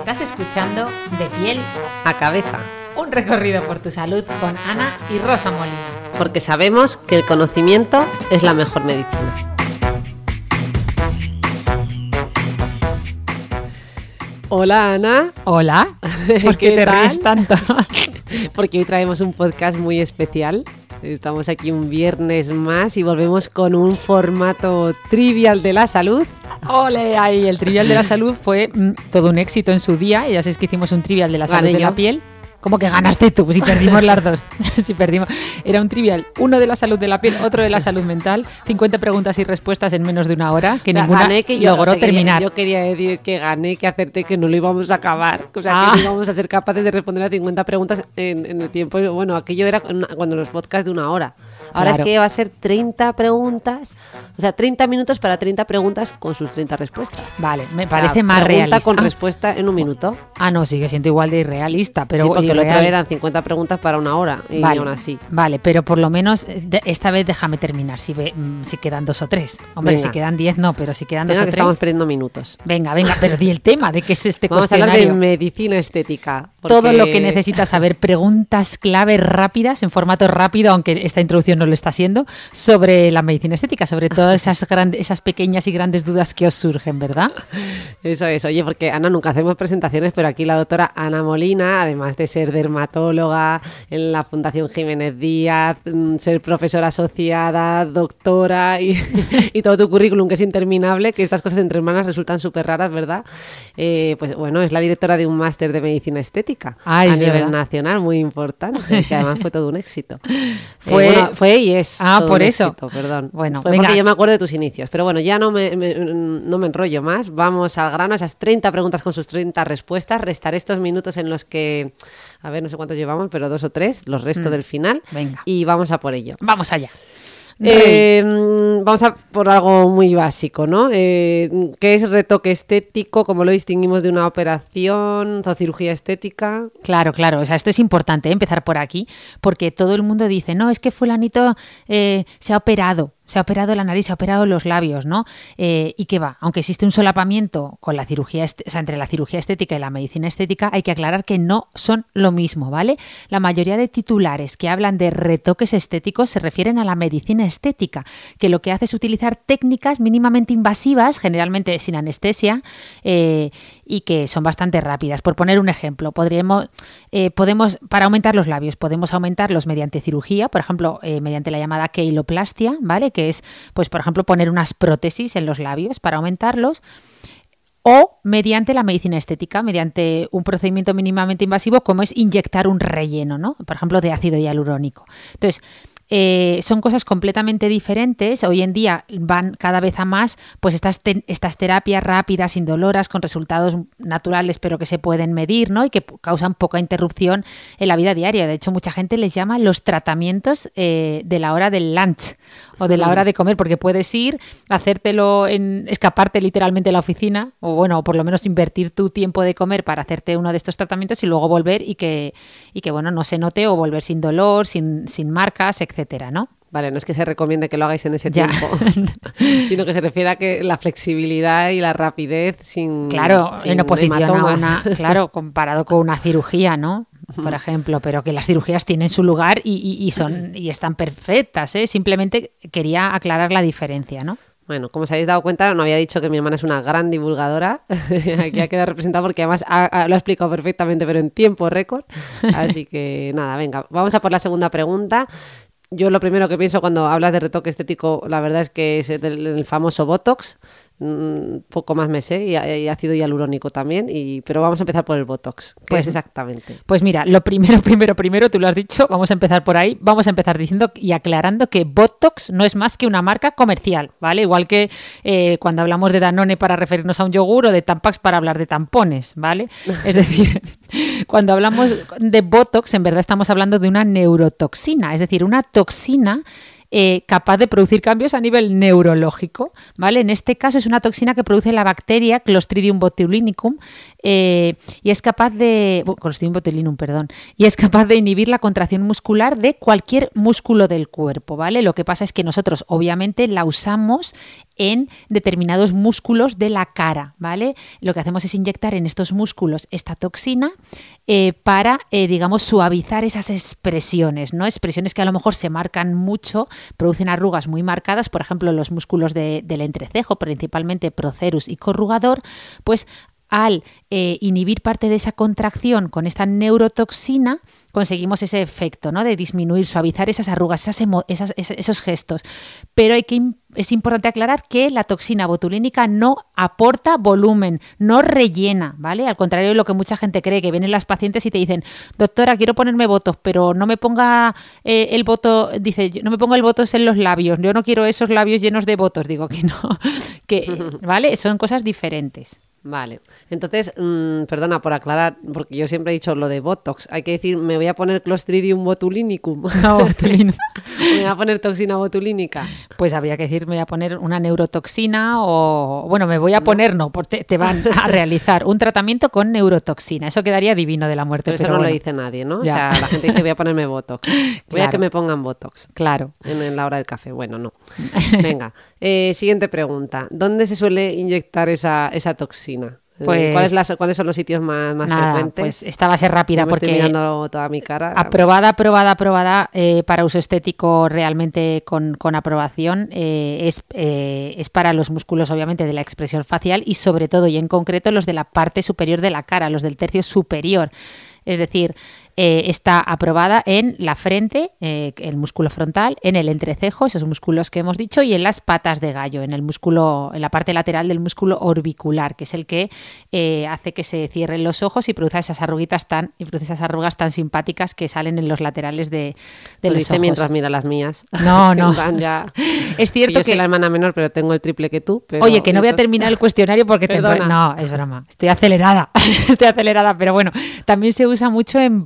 Estás escuchando De piel a cabeza, un recorrido por tu salud con Ana y Rosa Molina. porque sabemos que el conocimiento es la mejor medicina. Hola Ana, Hola, ¿por qué, ¿Qué te tal? ríes tanto? porque hoy traemos un podcast muy especial. Estamos aquí un viernes más y volvemos con un formato trivial de la salud. Ole, ahí el trivial de la salud fue mm, todo un éxito en su día. Ya sabéis que hicimos un trivial de la salud de la piel. ¿Cómo que ganaste tú? Pues si perdimos las dos. si perdimos. Era un trivial, uno de la salud de la piel, otro de la salud mental. 50 preguntas y respuestas en menos de una hora, que O sea, ninguna gané que yo, logró o sea, que terminar. Yo quería decir que gané, que acerté, que no lo íbamos a acabar. O sea, Ah. que no íbamos a ser capaces de responder a 50 preguntas en, en el tiempo. Bueno, aquello era cuando los podcasts de una hora. Ahora Claro. es que va a ser 30 preguntas, o sea, 30 minutos para 30 preguntas con sus 30 respuestas. Vale, me O sea, parece más pregunta realista. con respuesta en un minuto. Ah, no, sigue siendo igual de irrealista, pero sí, porque irreal. eran 50 preguntas para una hora y Vale, aún así. vale, pero por lo menos eh, esta vez déjame terminar. Si, ve- mm, si quedan dos o tres. Hombre, Venga. si quedan diez no, pero si quedan dos o que tres. estamos perdiendo minutos. Venga, venga, pero di el tema de qué es este Vamos a hablar de cuestionario. medicina estética. Todo lo que necesitas saber, preguntas clave rápidas, en formato rápido, aunque esta introducción no lo está haciendo, sobre la medicina estética, sobre todas esas, grandes, esas pequeñas y grandes dudas que os surgen, ¿verdad? Eso es, oye, porque Ana nunca hacemos presentaciones, pero aquí la doctora Ana Molina, además de ser dermatóloga en la Fundación Jiménez Díaz, mm, ser profesora asociada, doctora y, y todo tu currículum que es interminable, que estas cosas entre hermanas resultan súper raras, ¿verdad? Eh, pues bueno, es la directora de un máster de medicina estética Ay, a nivel verdad. nacional, muy importante, que además fue todo un éxito. Fue- Eh, bueno, fue y es. Ah, por un eso. éxito, perdón. Bueno, venga. porque yo me acuerdo de tus inicios. Pero bueno, ya no me, me- no me enrollo más. Vamos al grano, esas 30 preguntas con sus 30 respuestas. Restaré estos minutos en los que, a ver, no sé cuántos llevamos, pero dos o tres, los restos del final. Mm. Venga. Y vamos a por ello. Vamos allá. Eh, vamos a por algo muy básico, ¿no? Eh, ¿Qué es retoque estético? ¿Cómo lo distinguimos de una operación o cirugía estética? Claro, claro. O sea, esto es importante ¿eh? empezar por aquí, porque todo el mundo dice, no, es que fulanito se ha operado, se ha operado la nariz, se ha operado los labios, ¿no? Eh, ¿Y qué va? Aunque existe un solapamiento con la cirugía, entre la cirugía estética y la medicina estética, hay que aclarar que no son lo mismo, ¿vale? La mayoría de titulares que hablan de retoques estéticos se refieren a la medicina estética, que lo que hace es utilizar técnicas mínimamente invasivas, generalmente sin anestesia, eh, y que son bastante rápidas. Por poner un ejemplo, podríamos, eh, podemos, para aumentar los labios, podemos aumentarlos mediante cirugía, por ejemplo, mediante la llamada keiloplastia, ¿vale? Que es, pues, por ejemplo, poner unas prótesis en los labios para aumentarlos o mediante la medicina estética, mediante un procedimiento mínimamente invasivo como es inyectar un relleno, ¿no? Por ejemplo, de ácido hialurónico. Entonces, eh, son cosas completamente diferentes. Hoy en día van cada vez a más pues estas, te- estas terapias rápidas, indoloras, con resultados naturales, pero que se pueden medir, ¿no? Y que causan poca interrupción en la vida diaria. De hecho, mucha gente les llama los tratamientos eh, de la hora del lunch o de la hora de comer, porque puedes ir, hacértelo en escaparte literalmente de la oficina, o bueno, por lo menos invertir tu tiempo de comer para hacerte uno de estos tratamientos y luego volver y que, y que bueno, no se note o volver sin dolor, sin, sin marcas, etcétera, ¿no? Vale, no es que se recomiende que lo hagáis en ese Ya. tiempo, sino que se refiere a que la flexibilidad y la rapidez sin Claro, sin en oposición a una, claro, comparado con una cirugía, ¿no? Por ejemplo, pero que las cirugías tienen su lugar y, y- y son y están perfectas, ¿eh? Simplemente quería aclarar la diferencia, ¿no? Bueno, como os habéis dado cuenta, no había dicho que mi hermana es una gran divulgadora. Aquí ha quedado representada porque además ha- ha- lo ha explicado perfectamente, pero en tiempo récord. Así que nada, venga, vamos a por la segunda pregunta. Yo lo primero que pienso cuando hablas de retoque estético, la verdad es que es el, famoso Botox. Mm, poco más me sé, y, y ácido hialurónico también, y, pero vamos a empezar por el Botox. ¿Qué Pues- es exactamente? Pues mira, lo primero, primero, primero, tú lo has dicho, vamos a empezar por ahí, vamos a empezar diciendo y aclarando que Botox no es más que una marca comercial, ¿vale? Igual que eh, cuando hablamos de Danone para referirnos a un yogur o de Tampax para hablar de tampones, ¿vale? Es decir, cuando hablamos de Botox, en verdad estamos hablando de una neurotoxina, es decir, una toxina eh, capaz de producir cambios a nivel neurológico, ¿vale? En este caso es una toxina que produce la bacteria Clostridium botulinicum eh, y es capaz de Clostridium botulinum, perdón, y es capaz de inhibir la contracción muscular de cualquier músculo del cuerpo, ¿vale? Lo que pasa es que nosotros obviamente la usamos en determinados músculos de la cara, ¿vale? Lo que hacemos es inyectar en estos músculos esta toxina eh, para, eh, digamos, suavizar esas expresiones, ¿no? Expresiones que a lo mejor se marcan mucho, producen arrugas muy marcadas, por ejemplo, los músculos de- del entrecejo, principalmente procerus y corrugador, pues al eh, inhibir parte de esa contracción con esta neurotoxina, conseguimos ese efecto, ¿no? De disminuir, suavizar esas arrugas, esas esos gestos. Pero hay que, es importante aclarar que la toxina botulínica no aporta volumen, no rellena, ¿vale? Al contrario de lo que mucha gente cree, que vienen las pacientes y te dicen, doctora, quiero ponerme votos, pero no me ponga eh, el voto, dice, no me ponga el votos en los labios, yo no quiero esos labios llenos de votos, digo que no, que, ¿vale? Son cosas diferentes. Vale, entonces, mm, perdona por aclarar, porque yo siempre he dicho lo de Botox. Hay que decir, me voy a poner Clostridium botulinicum. No, botulino. me voy a poner toxina botulínica. Pues habría que decir, me voy a poner una neurotoxina o, bueno, me voy a poner, no, porque te van a realizar un tratamiento con neurotoxina. Eso quedaría divino de la muerte. Pero eso pero no lo dice nadie, ¿no? Ya. O sea, la gente dice, voy a ponerme Botox. Voy a que me pongan Botox. Claro. En, en la hora del café. Bueno, no. Venga, eh, siguiente pregunta. ¿Dónde se suele inyectar esa, esa toxina? Eh, Pues- ¿cuáles, las- ¿Cuáles son los sitios más, más Nada, frecuentes? pues esta va a ser rápida Como estoy porque mirando toda mi cara. aprobada, aprobada, aprobada eh, para uso estético realmente con, con aprobación eh, es, eh, es para los músculos obviamente de la expresión facial y sobre todo y en concreto los de la parte superior de la cara, los del tercio superior. Es decir, eh, está aprobada en la frente, eh, el músculo frontal, en el entrecejo, esos músculos que hemos dicho, y en las patas de gallo, en el músculo, en la parte lateral del músculo orbicular, que es el que eh, hace que se cierren los ojos y produzca esas arruguitas tan, y produce esas arrugas tan simpáticas que salen en los laterales de, de Lo los dice ojos. mientras mira las mías. No, no. ya- Es cierto yo soy que- la hermana menor, pero tengo el triple que tú. pero- Oye, que no voy a terminar el cuestionario porque te. No, es broma. Estoy acelerada. Estoy acelerada, pero bueno, también se usa mucho en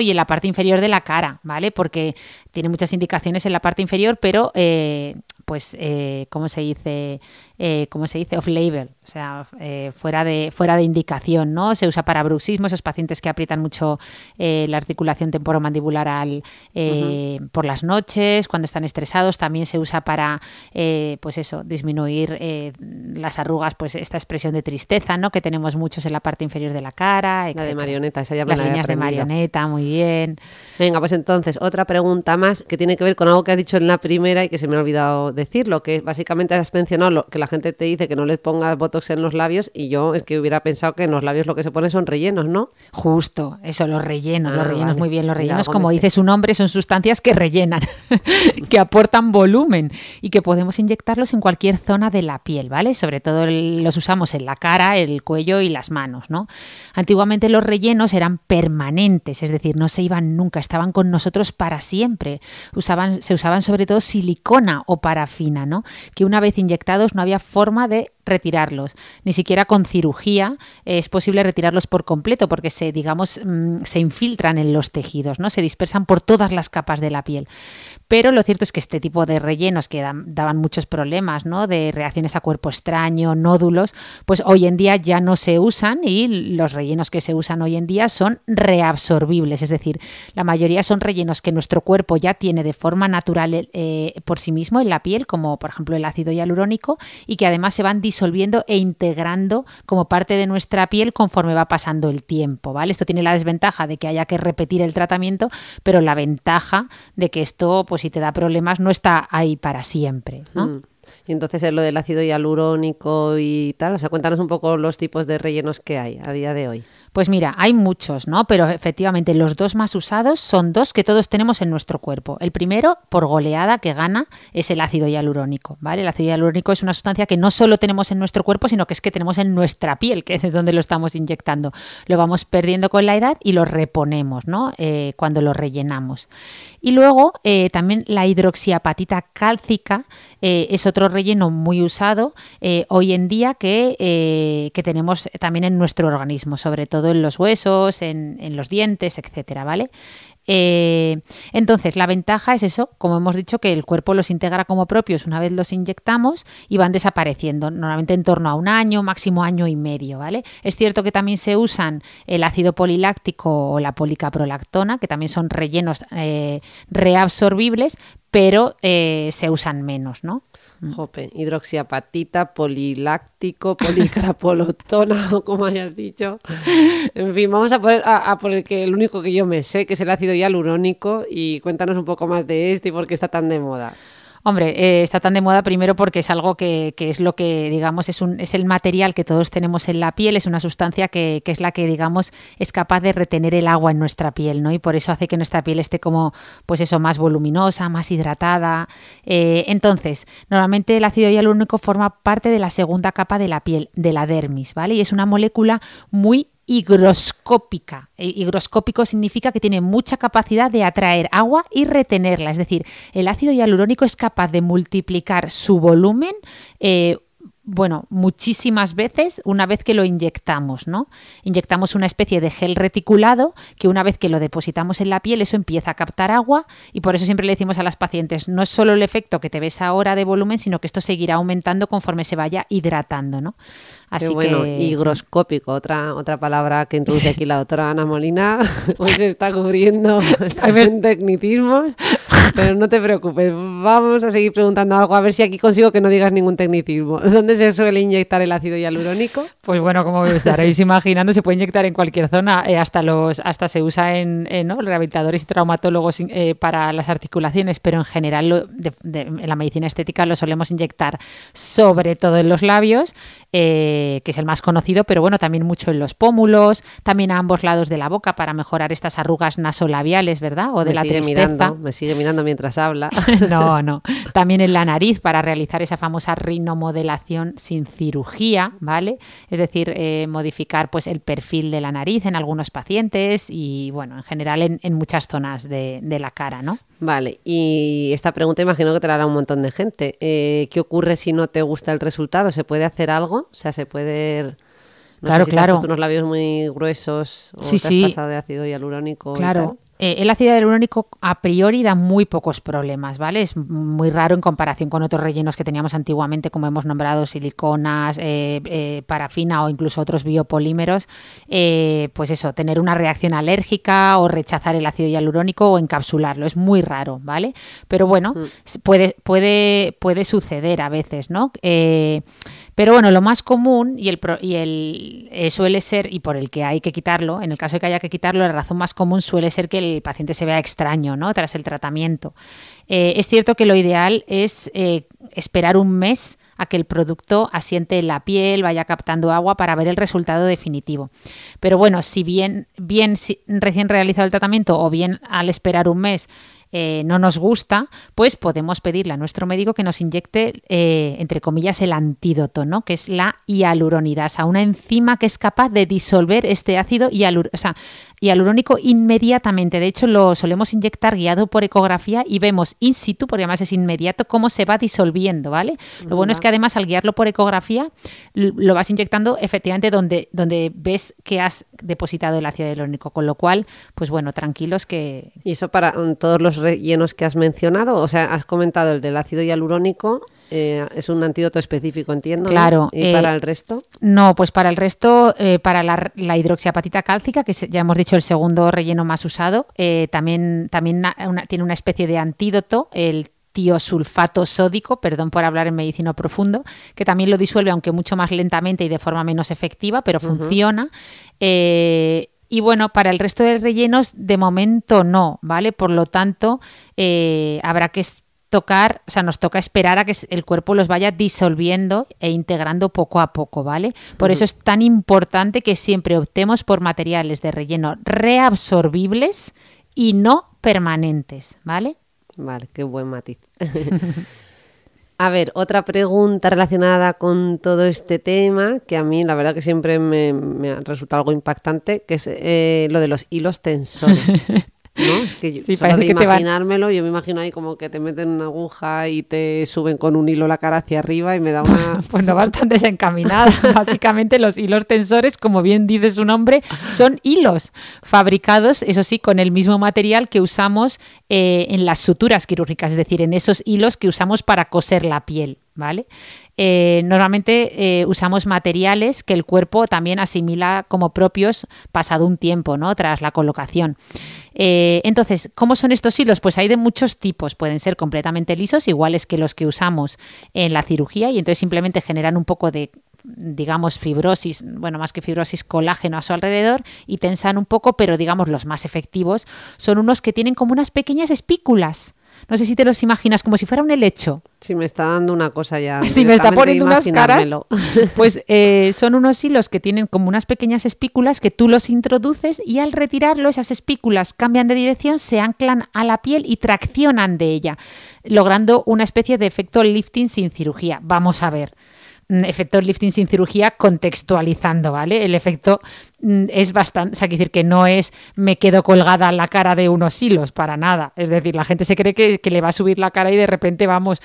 y en la parte inferior de la cara, ¿vale? Porque tiene muchas indicaciones en la parte inferior, pero eh, pues, eh, ¿cómo se dice? Eh, ¿Cómo se dice? Off-label, o sea, eh, fuera, de, fuera de indicación, ¿no? Se usa para bruxismo, esos pacientes que aprietan mucho eh, la articulación temporomandibular al, eh, por las noches, cuando están estresados, también se usa para, pues eso, disminuir las arrugas, pues esta expresión de tristeza, ¿no? Que tenemos muchos en la parte inferior de la cara. La de marioneta, esa ya me Las la líneas de marioneta, muy bien. Venga, pues entonces, otra pregunta más que tiene que ver con algo que has dicho en la primera y que se me ha olvidado decirlo, que básicamente has mencionado lo, que la gente te dice que no les pongas botox en los labios y yo es que hubiera pensado que en los labios lo que se pone son rellenos, ¿no? Justo, eso, los rellenos, Ah, los rellenos vale. muy bien, los rellenos, como dice su nombre, son sustancias que rellenan, que aportan volumen y que podemos inyectarlos en cualquier zona de la piel, ¿vale? Sobre todo los usamos en la cara, el cuello y las manos, ¿no? Antiguamente los rellenos eran permanentes, es decir, no se iban nunca, estaban con nosotros para siempre. Usaban, se usaban sobre todo silicona o parafina, ¿no? Que una vez inyectados no había forma de retirarlos, ni siquiera con cirugía es posible retirarlos por completo porque se digamos mm, se infiltran en los tejidos, ¿no? Se dispersan por todas las capas de la piel. Pero lo cierto es que este tipo de rellenos que daban muchos problemas, ¿no? De reacciones a cuerpo extraño, nódulos, pues hoy en día ya no se usan y los rellenos que se usan hoy en día son reabsorbibles, es decir, la mayoría son rellenos que nuestro cuerpo ya tiene de forma natural eh, por sí mismo en la piel, como por ejemplo el ácido hialurónico, y que además se van disolviendo e integrando como parte de nuestra piel conforme va pasando el tiempo, ¿vale? Esto tiene la desventaja de que haya que repetir el tratamiento, pero la ventaja de que esto, pues si te da problemas, no está ahí para siempre, ¿no? Mm. Y entonces eh, lo del ácido hialurónico y tal, o sea, cuéntanos un poco los tipos de rellenos que hay a día de hoy. Pues mira, hay muchos, ¿no? Pero efectivamente los dos más usados son dos que todos tenemos en nuestro cuerpo. El primero, por goleada que gana, es el ácido hialurónico, ¿vale? El ácido hialurónico es una sustancia que no solo tenemos en nuestro cuerpo, sino que es que tenemos en nuestra piel, que es donde lo estamos inyectando. Lo vamos perdiendo con la edad y lo reponemos, ¿no? Eh, cuando lo rellenamos. Y luego eh, también la hidroxiapatita cálcica eh, es otro relleno muy usado hoy en día que, que tenemos también en nuestro organismo, sobre todo en los huesos, en, los dientes, etcétera, ¿vale? Eh, entonces, la ventaja es eso, como hemos dicho, que el cuerpo los integra como propios una vez los inyectamos y van desapareciendo, normalmente en torno a un año, máximo año y medio, ¿vale? Es cierto que también se usan el ácido poliláctico o la policaprolactona, que también son rellenos eh, reabsorbibles, pero eh, se usan menos, ¿no? Mm. Jope, hidroxiapatita, poliláctico, policarapolotona, o como hayas dicho. En fin, vamos a poner a, por el que el único que yo me sé, que es el ácido hialurónico, y cuéntanos un poco más de este y por qué está tan de moda. Hombre, eh, está tan de moda primero porque es algo que, es lo que, digamos, es, un, es el material que todos tenemos en la piel, es una sustancia que, es la que, digamos, es capaz de retener el agua en nuestra piel, ¿no? Y por eso hace que nuestra piel esté como, pues eso, más voluminosa, más hidratada. Eh, entonces, normalmente el ácido hialurónico forma parte de la segunda capa de la piel, de la dermis, ¿vale? Y es una molécula muy higroscópica. E higroscópico significa que tiene mucha capacidad de atraer agua y retenerla. Es decir, el ácido hialurónico es capaz de multiplicar su volumen eh, bueno, muchísimas veces una vez que lo inyectamos, ¿no? Inyectamos una especie de gel reticulado que una vez que lo depositamos en la piel, eso empieza a captar agua y por eso siempre le decimos a las pacientes, no es solo el efecto que te ves ahora de volumen, sino que esto seguirá aumentando conforme se vaya hidratando, ¿no? Así bueno, higroscópico, otra, otra palabra que introduce aquí la doctora Ana Molina, se está cubriendo en tecnicismos, pero no te preocupes, vamos a seguir preguntando algo, a ver si aquí consigo que no digas ningún tecnicismo. ¿Dónde se suele inyectar el ácido hialurónico? Pues bueno, como estaréis imaginando, se puede inyectar en cualquier zona, eh, hasta los hasta se usa en, rehabilitadores y traumatólogos eh, para las articulaciones, pero en general en la medicina estética lo solemos inyectar sobre todo en los labios. Eh, que es el más conocido, pero bueno, también mucho en los pómulos, también a ambos lados de la boca para mejorar estas arrugas nasolabiales, ¿verdad? O de la sigue Mirando, me sigue mientras habla. no, no. También en la nariz para realizar esa famosa rinomodelación sin cirugía, ¿vale? Es decir, eh, modificar pues el perfil de la nariz en algunos pacientes y bueno, en general en, muchas zonas de, de la cara, ¿no? Vale, y esta pregunta imagino que te la hará un montón de gente. Eh, ¿Qué ocurre si no te gusta el resultado? ¿Se puede hacer algo? O sea, se puede... No claro, sé si claro. Te has unos labios muy gruesos o sí, te sí. has pasado de ácido hialurónico. Claro, eh, el ácido hialurónico a priori da muy pocos problemas, ¿vale? Es muy raro en comparación con otros rellenos que teníamos antiguamente, como hemos nombrado siliconas, eh, eh, parafina o incluso otros biopolímeros. pues eso, tener una reacción alérgica o rechazar el ácido hialurónico o encapsularlo. Es muy raro, ¿vale? Pero bueno, mm. puede, puede, puede suceder a veces, ¿no? Pero bueno, lo más común y el, y el suele ser, y por el que hay que quitarlo, en el caso de que haya que quitarlo, la razón más común suele ser que el paciente se vea extraño ¿no? tras el tratamiento. Eh, es cierto que lo ideal es eh, esperar un mes a que el producto asiente en la piel, vaya captando agua para ver el resultado definitivo. Pero bueno, si bien, bien recién realizado el tratamiento o bien al esperar un mes eh, no nos gusta, pues podemos pedirle a nuestro médico que nos inyecte, entre comillas, el antídoto, ¿no? que es la hialuronidasa, una enzima que es capaz de disolver este ácido hialurónico, hialurónico inmediatamente. De hecho, lo solemos inyectar guiado por ecografía y vemos in situ, porque además es inmediato, cómo se va disolviendo, ¿vale? Lo bueno es que además al guiarlo por ecografía lo vas inyectando efectivamente donde, donde ves que has depositado el ácido hialurónico, con lo cual, pues bueno, tranquilos que... ¿Y eso para mm, todos los rellenos que has mencionado? O sea, has comentado el del ácido hialurónico, eh, es un antídoto específico, entiendo. Claro. ¿Y para eh, el resto? No, pues para el resto, eh, para la, hidroxiapatita cálcica, que ya hemos dicho el segundo relleno más usado, también, también tiene una especie de antídoto, el tiosulfato sódico, perdón por hablar en medicina profundo, que también lo disuelve, aunque mucho más lentamente y de forma menos efectiva, pero funciona. y bueno, para el resto de rellenos, de momento no, ¿vale? Por lo tanto, habrá que tocar, o sea, nos toca esperar a que el cuerpo los vaya disolviendo e integrando poco a poco, ¿vale? Por eso es tan importante que siempre optemos por materiales de relleno reabsorbibles y no permanentes, ¿vale? Vale, qué buen matiz. A ver, otra pregunta relacionada con todo este tema, que a mí la verdad que siempre me, me ha resultado algo impactante, que es eh, lo de los hilos tensores. ¿no? Es que yo, solo de imaginármelo, yo me imagino ahí como que te meten una aguja y te suben con un hilo la cara hacia arriba y me da una... pues no bastante desencaminada. Básicamente los hilos tensores, como bien dice su nombre, son hilos fabricados, eso sí, con el mismo material que usamos eh, en las suturas quirúrgicas, es decir, en esos hilos que usamos para coser la piel. ¿Vale? Eh, normalmente eh, usamos materiales que el cuerpo también asimila como propios pasado un tiempo, ¿no? Tras la colocación. Eh, entonces, ¿cómo son estos hilos? Pues hay de muchos tipos. Pueden ser completamente lisos, iguales que los que usamos en la cirugía, y entonces simplemente generan un poco de digamos, fibrosis, bueno, más que fibrosis, colágeno a su alrededor y tensan un poco, pero digamos los más efectivos son unos que tienen como unas pequeñas espículas no sé si te los imaginas como si fuera un helecho. Sí, me está dando una cosa ya. Si me está poniendo unas caras, pues eh, son unos hilos que tienen como unas pequeñas espículas que tú los introduces y al retirarlo esas espículas cambian de dirección, se anclan a la piel y traccionan de ella, logrando una especie de efecto lifting sin cirugía. Vamos a ver. Mm, efecto lifting sin cirugía contextualizando, ¿vale? El efecto mm, es bastante, o sea, decir que no es me quedo colgada la cara de unos hilos, para nada. Es decir, la gente se cree que, que, le va a subir la cara y de repente vamos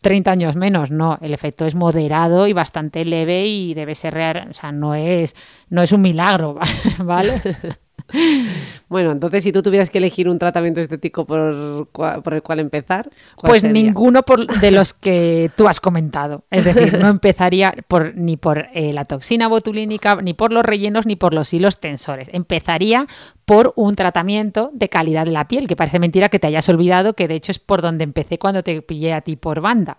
30 años menos. No, el efecto es moderado y bastante leve y debe ser real, o sea, no es, no es un milagro, ¿vale? Bueno, entonces si tú tuvieras que elegir un tratamiento estético por, por el cual empezar, pues ninguno por, de los que tú has comentado. Es decir, no empezaría por, ni por eh, la toxina botulínica, ni por los rellenos, ni por los hilos tensores. Empezaría por un tratamiento de calidad de la piel, que parece mentira que te hayas olvidado, que de hecho es por donde empecé cuando te pillé a ti por banda.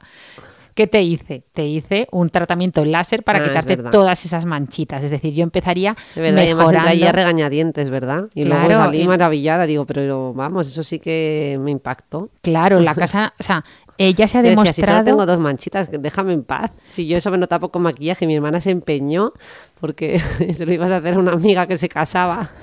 ¿Qué te hice? Te hice un tratamiento láser para ah, quitarte todas esas manchitas. Es decir, yo empezaría de verdad, mejorando. Y regañadientes, ¿verdad? Y luego salí maravillada. Digo, pero vamos, eso sí que me impactó. Claro, la casa, o sea, ella se ha demostrado. Decía, si solo tengo dos manchitas, déjame en paz. Si yo eso me notaba con maquillaje, mi hermana se empeñó porque se lo ibas a hacer a una amiga que se casaba.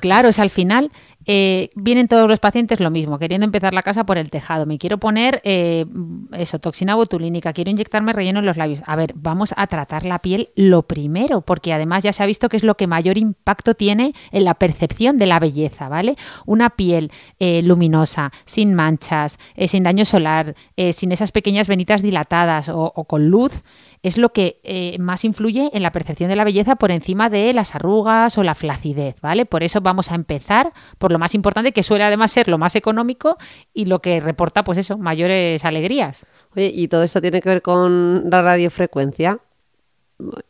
Claro, o sea, al final eh, vienen todos los pacientes lo mismo, queriendo empezar la casa por el tejado. Me quiero poner eh, eso, toxina botulínica, quiero inyectarme relleno en los labios. A ver, vamos a tratar la piel lo primero, porque además ya se ha visto que es lo que mayor impacto tiene en la percepción de la belleza, ¿vale? Una piel eh, luminosa, sin manchas, sin daño solar, sin esas pequeñas venitas dilatadas o, o con luz, es lo que más influye en la percepción de la belleza por encima de las arrugas o la flacidez, ¿vale? Por eso vamos a empezar por lo más importante, que suele además ser lo más económico y lo que reporta, pues eso, mayores alegrías. Oye, ¿y todo esto tiene que ver con la radiofrecuencia?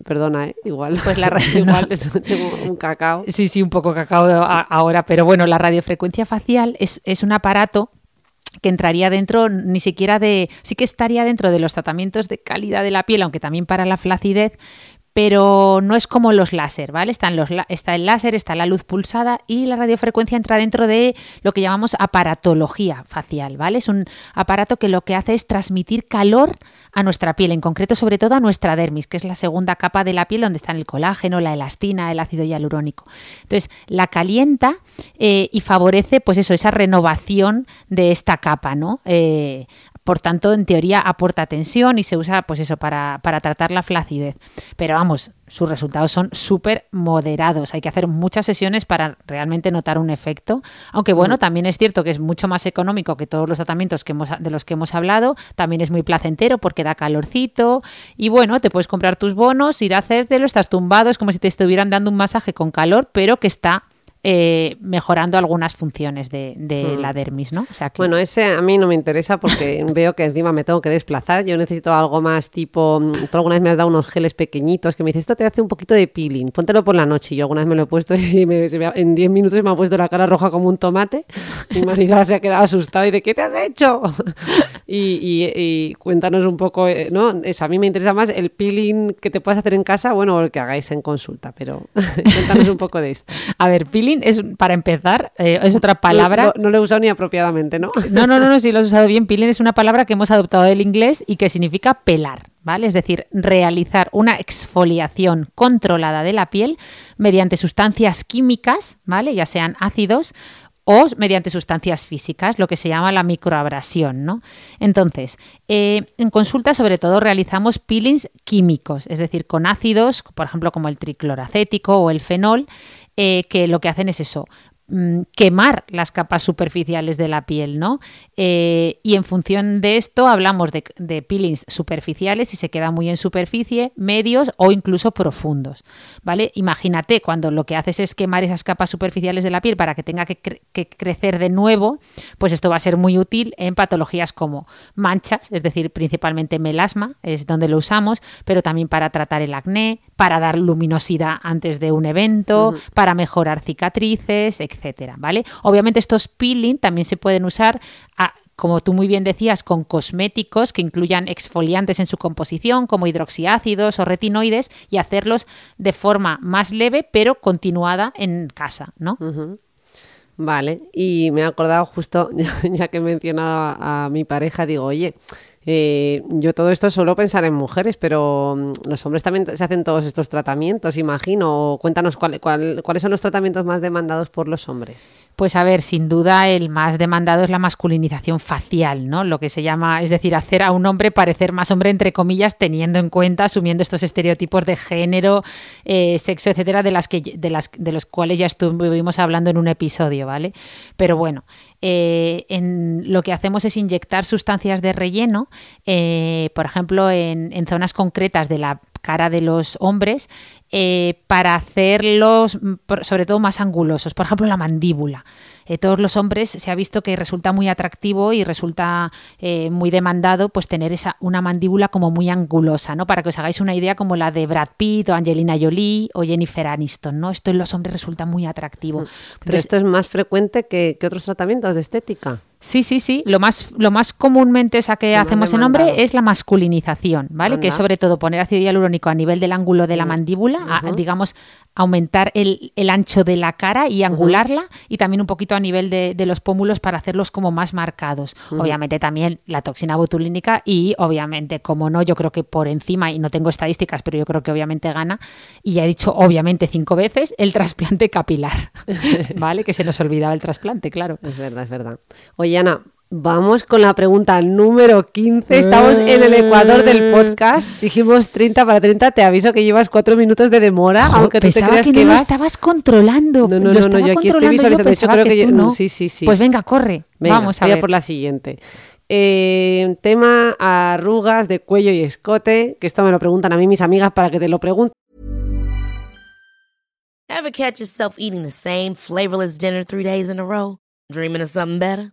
Perdona, ¿eh? igual. Pues la igual tengo un cacao. Sí, sí, un poco cacao ahora, pero bueno, la radiofrecuencia facial es, es un aparato que entraría dentro ni siquiera de, sí que estaría dentro de los tratamientos de calidad de la piel, aunque también para la flacidez, pero no es como los láser, ¿vale? Está el láser, está la luz pulsada y la radiofrecuencia entra dentro de lo que llamamos aparatología facial, ¿vale? Es un aparato que lo que hace es transmitir calor a nuestra piel, en concreto sobre todo a nuestra dermis, que es la segunda capa de la piel donde están el colágeno, la elastina, el ácido hialurónico. Entonces, la calienta eh, y favorece, pues eso, esa renovación de esta capa, ¿no? Eh, por tanto, en teoría aporta tensión y se usa, pues eso, para, tratar la flacidez. Pero vamos, sus resultados son súper moderados. Hay que hacer muchas sesiones para realmente notar un efecto. Aunque bueno, mm. también es cierto que es mucho más económico que todos los tratamientos que hemos, de los que hemos hablado. También es muy placentero porque da calorcito. Y bueno, te puedes comprar tus bonos, ir a hacértelo, estás tumbado, es como si te estuvieran dando un masaje con calor, pero que está eh, mejorando algunas funciones de, hmm. la dermis, ¿no? Bueno, ese a mí no me interesa porque veo que encima me tengo que desplazar. Yo necesito algo más tipo. Tú alguna vez me has dado unos geles pequeñitos que me dices, esto te hace un poquito de peeling, póntelo por la noche. Y yo alguna vez me lo he puesto y en 10 minutos me ha puesto la cara roja como un tomate. Mi marido se ha quedado asustado y de ¿qué te has hecho? y, cuéntanos un poco, eh, ¿no? Eso, a mí me interesa más el peeling que te puedas hacer en casa, bueno, o el que hagáis en consulta, pero cuéntanos un poco de esto. A ver, peeling es, para empezar, eh, es otra palabra. No, no, lo he usado ni apropiadamente, ¿no? No, no, no, no, sí lo has usado bien. Peeling es una palabra que hemos adoptado del inglés y que significa pelar, ¿vale? Es decir, realizar una exfoliación controlada de la piel mediante sustancias químicas, ¿vale? Ya sean ácidos o mediante sustancias físicas, lo que se llama la microabrasión. ¿no? Entonces, eh, en consulta sobre todo realizamos peelings químicos, es decir, con ácidos, por ejemplo, como el tricloracético o el fenol, eh, que lo que hacen es eso, quemar las capas superficiales de la piel, ¿no? Eh, y en función de esto hablamos de, peelings superficiales, si se queda muy en superficie, medios o incluso profundos, ¿vale? Imagínate cuando lo que haces es quemar esas capas superficiales de la piel para que tenga que, que crecer de nuevo, pues esto va a ser muy útil en patologías como manchas, es decir, principalmente melasma, es donde lo usamos, pero también para tratar el acné, para dar luminosidad antes de un evento, para mejorar cicatrices, etcétera, ¿vale? Obviamente estos peeling también se pueden usar como tú muy bien decías, con cosméticos que incluyan exfoliantes en su composición, como hidroxiácidos o retinoides, y hacerlos de forma más leve, pero continuada en casa, ¿no? Vale, y me he acordado justo, ya que he mencionado a mi pareja, digo, oye, eh, yo todo esto solo pensar en mujeres, pero mm, los hombres también se hacen todos estos tratamientos, imagino. Cuéntanos cuáles son los tratamientos más demandados por los hombres. Pues a ver, sin duda el más demandado es la masculinización facial, ¿no? Lo que se llama, es decir, hacer a un hombre parecer más hombre entre comillas, teniendo en cuenta, asumiendo estos estereotipos de género, eh, sexo, etcétera, de las que de las de los cuales ya estuvimos hablando en un episodio, ¿vale? Pero bueno, eh, en, lo que hacemos es inyectar sustancias de relleno, eh, por ejemplo, en, zonas concretas de la cara de los hombres, eh, para hacerlos sobre todo más angulosos, por ejemplo, la mandíbula. Eh, todos los hombres se ha visto que resulta muy atractivo y resulta eh, muy demandado pues tener esa una mandíbula como muy angulosa, ¿no? Para que os hagáis una idea como la de Brad Pitt o Angelina Jolie o Jennifer Aniston, ¿no? Esto en los hombres resulta muy atractivo. Pero esto es más frecuente que, que otros tratamientos de estética. Sí, sí, sí. Lo más, lo más comúnmente esa que hacemos en hombre es la masculinización, ¿vale? Que es sobre todo poner ácido hialurónico a nivel del ángulo de la mandíbula, digamos, aumentar el, ancho de la cara y angularla y también un poquito a nivel de, los pómulos para hacerlos como más marcados. Obviamente también la toxina botulínica y obviamente, como no, yo creo que por encima, y no tengo estadísticas, pero yo creo que obviamente gana, y ya he dicho obviamente cinco veces, el trasplante capilar, ¿vale? Que se nos olvidaba el trasplante, claro. Es verdad, es verdad. Oye, Ana, Vamos con la pregunta número 15. Estamos en el ecuador del podcast. Dijimos 30 para 30. Te aviso que llevas cuatro minutos de demora, aunque tú te creas que, que no lo estabas controlando. No, no, no, no yo aquí estoy visualizando. de hecho, creo que, yo, no. Sí, sí, sí. Pues venga, corre. Vamos a voy ver. por la siguiente. Eh, tema arrugas de cuello y escote, que esto me lo preguntan a mí mis amigas para que te lo pregunte. Ever catch yourself eating the same flavorless dinner three days in a row? Dreaming of something better?